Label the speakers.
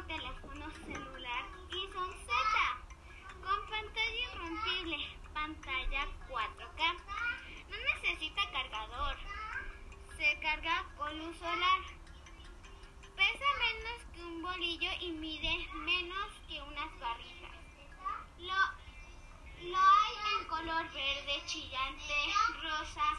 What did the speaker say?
Speaker 1: teléfono celular y son Z. Con pantalla irrompible, pantalla 4K. No necesita cargador. Se carga con luz solar. Pesa menos que un bolillo y mide menos que unas barritas. Lo, lo hay en color verde chillante, rosa,